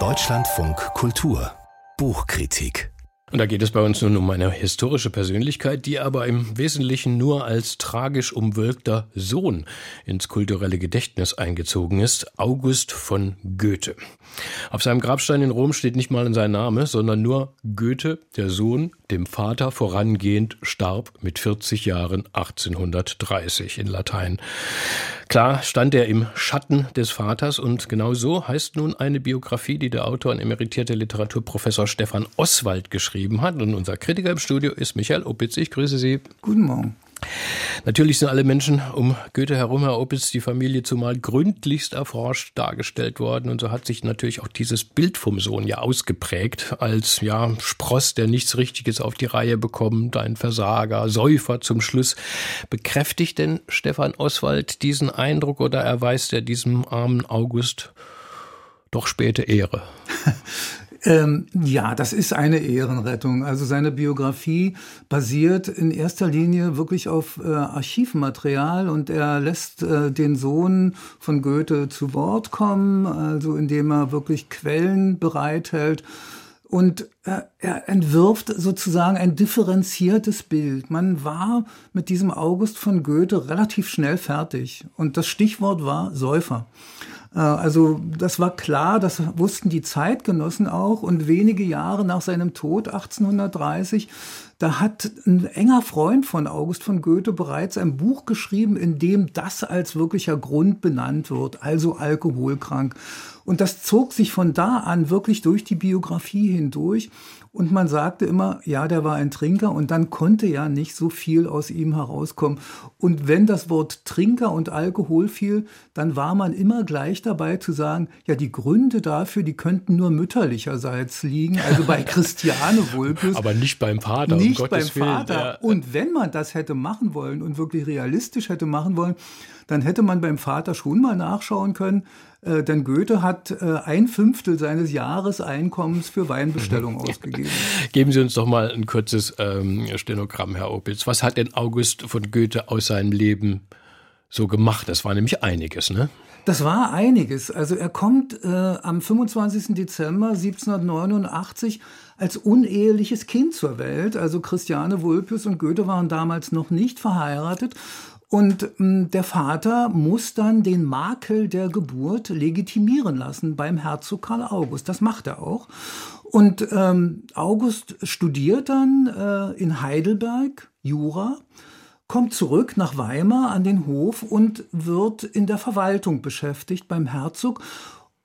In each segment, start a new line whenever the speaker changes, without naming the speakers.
Deutschlandfunk Kultur Buchkritik
und da geht es bei uns nun um eine historische Persönlichkeit, die aber im Wesentlichen nur als tragisch umwölkter Sohn ins kulturelle Gedächtnis eingezogen ist, August von Goethe. Auf seinem Grabstein in Rom steht nicht mal sein Name, sondern nur Goethe, der Sohn, dem Vater vorangehend, starb mit 40 Jahren 1830 in Latein. Klar stand er im Schatten des Vaters und genau so heißt nun eine Biografie, die der Autor und emeritierte Literaturprofessor Stefan Oswald geschrieben hat. Und unser Kritiker im Studio ist Michael Opitz. Ich grüße Sie.
Guten Morgen.
Natürlich sind alle Menschen um Goethe herum, Herr Opitz, die Familie zumal gründlichst erforscht dargestellt worden. Und so hat sich natürlich auch dieses Bild vom Sohn ja ausgeprägt als, ja, Spross, der nichts Richtiges auf die Reihe bekommt, ein Versager, Säufer zum Schluss. Bekräftigt denn Stefan Oswald diesen Eindruck oder erweist er diesem armen August doch späte Ehre?
Ähm, ja, das ist eine Ehrenrettung. Also seine Biografie basiert in erster Linie wirklich auf äh, Archivmaterial und er lässt äh, den Sohn von Goethe zu Wort kommen, also indem er wirklich Quellen bereithält. Und er, er entwirft sozusagen ein differenziertes Bild. Man war mit diesem August von Goethe relativ schnell fertig. Und das Stichwort war Säufer. Äh, also das war klar, das wussten die Zeitgenossen auch. Und wenige Jahre nach seinem Tod, 1830, da hat ein enger Freund von August von Goethe bereits ein Buch geschrieben, in dem das als wirklicher Grund benannt wird, also alkoholkrank. Und das zog sich von da an wirklich durch die Biografie hindurch. Und man sagte immer, ja, der war ein Trinker und dann konnte ja nicht so viel aus ihm herauskommen. Und wenn das Wort Trinker und Alkohol fiel, dann war man immer gleich dabei zu sagen, ja, die Gründe dafür, die könnten nur mütterlicherseits liegen, also bei Christiane Vulpes.
Aber nicht beim Vater.
Nicht um beim Vater. Ja. Und wenn man das hätte machen wollen und wirklich realistisch hätte machen wollen, dann hätte man beim Vater schon mal nachschauen können, äh, denn Goethe hat äh, ein Fünftel seines Jahreseinkommens für Weinbestellung ausgegeben.
Geben Sie uns doch mal ein kurzes ähm, Stenogramm, Herr Opitz. Was hat denn August von Goethe aus seinem Leben so gemacht? Das war nämlich einiges, ne?
Das war einiges. Also er kommt äh, am 25. Dezember 1789 als uneheliches Kind zur Welt. Also Christiane Vulpius und Goethe waren damals noch nicht verheiratet. Und ähm, der Vater muss dann den Makel der Geburt legitimieren lassen beim Herzog Karl August. Das macht er auch. Und ähm, August studiert dann äh, in Heidelberg Jura, kommt zurück nach Weimar an den Hof und wird in der Verwaltung beschäftigt beim Herzog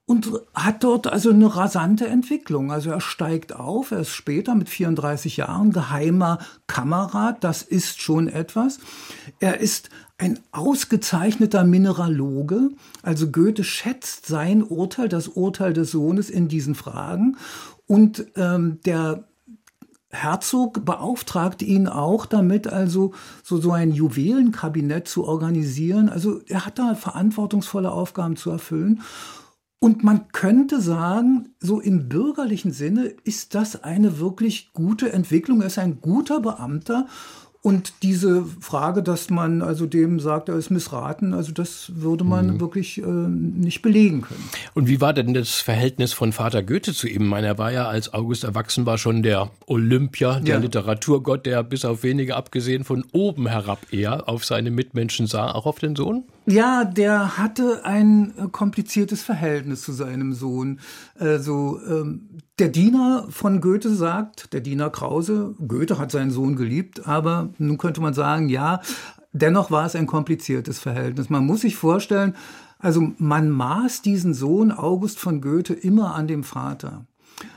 und hat dort also eine rasante Entwicklung. Also er steigt auf, er ist später mit 34 Jahren geheimer Kamerad, das ist schon etwas. Er ist ein ausgezeichneter Mineraloge, also Goethe schätzt sein Urteil, das Urteil des Sohnes in diesen Fragen und ähm, der Herzog beauftragt ihn auch damit, also so, so ein Juwelenkabinett zu organisieren. Also er hat da verantwortungsvolle Aufgaben zu erfüllen. Und man könnte sagen, so im bürgerlichen Sinne ist das eine wirklich gute Entwicklung. Er ist ein guter Beamter und diese Frage, dass man also dem sagt, er ist missraten, also das würde man mhm. wirklich äh, nicht belegen können.
Und wie war denn das Verhältnis von Vater Goethe zu ihm? Ich meine, er war ja, als August erwachsen war, schon der Olympia, der ja. Literaturgott, der bis auf wenige abgesehen von oben herab eher auf seine Mitmenschen sah, auch auf den Sohn?
Ja, der hatte ein äh, kompliziertes Verhältnis zu seinem Sohn. Also ähm, der Diener von Goethe sagt, der Diener Krause, Goethe hat seinen Sohn geliebt, aber nun könnte man sagen, ja, dennoch war es ein kompliziertes Verhältnis. Man muss sich vorstellen, also man maß diesen Sohn August von Goethe immer an dem Vater.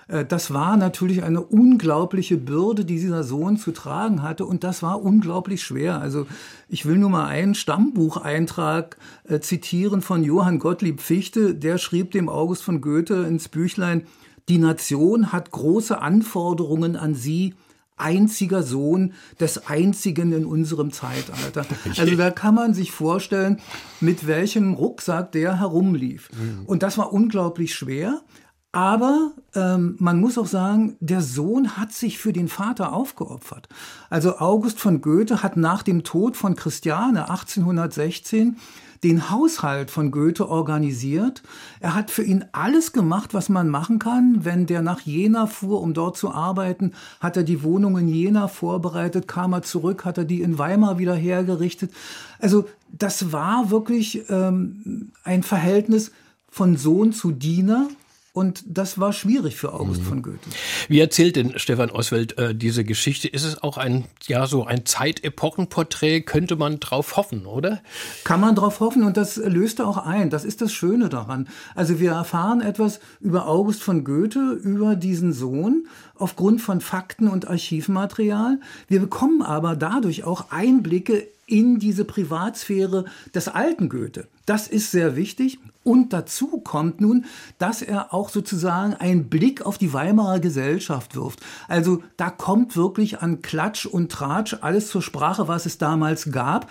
Äh, das war natürlich eine unglaubliche Bürde, die dieser Sohn zu tragen hatte. Und das war unglaublich schwer. Also ich will nur mal einen Stammbucheintrag äh, zitieren von Johann Gottlieb Fichte. Der schrieb dem August von Goethe ins Büchlein, die Nation hat große Anforderungen an sie, einziger Sohn des einzigen in unserem Zeitalter. Also da kann man sich vorstellen, mit welchem Rucksack der herumlief. Mhm. Und das war unglaublich schwer. Aber ähm, man muss auch sagen, der Sohn hat sich für den Vater aufgeopfert. Also August von Goethe hat nach dem Tod von Christiane 1816 den Haushalt von Goethe organisiert. Er hat für ihn alles gemacht, was man machen kann. Wenn der nach Jena fuhr, um dort zu arbeiten, hat er die Wohnung in Jena vorbereitet, kam er zurück, hat er die in Weimar wieder hergerichtet. Also das war wirklich ähm, ein Verhältnis von Sohn zu Diener. Und das war schwierig für August mhm. von Goethe.
Wie erzählt denn Stefan Oswald äh, diese Geschichte? Ist es auch ein, ja, so ein Zeitepochenporträt? Könnte man drauf hoffen, oder?
Kann man drauf hoffen und das löste auch ein. Das ist das Schöne daran. Also wir erfahren etwas über August von Goethe, über diesen Sohn aufgrund von Fakten und Archivmaterial. Wir bekommen aber dadurch auch Einblicke in diese Privatsphäre des alten Goethe. Das ist sehr wichtig. Und dazu kommt nun, dass er auch sozusagen einen Blick auf die Weimarer Gesellschaft wirft. Also da kommt wirklich an Klatsch und Tratsch alles zur Sprache, was es damals gab.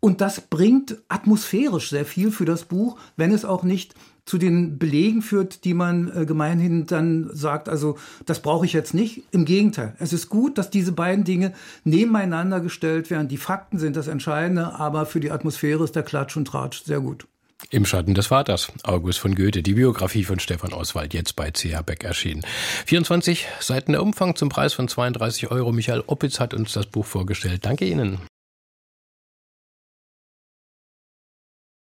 Und das bringt atmosphärisch sehr viel für das Buch, wenn es auch nicht zu den Belegen führt, die man äh, gemeinhin dann sagt, also das brauche ich jetzt nicht. Im Gegenteil, es ist gut, dass diese beiden Dinge nebeneinander gestellt werden. Die Fakten sind das Entscheidende, aber für die Atmosphäre ist der Klatsch und Tratsch sehr gut.
Im Schatten des Vaters, August von Goethe, die Biografie von Stefan Oswald, jetzt bei CH Beck erschienen. 24 Seiten der Umfang zum Preis von 32 Euro. Michael Oppitz hat uns das Buch vorgestellt. Danke Ihnen.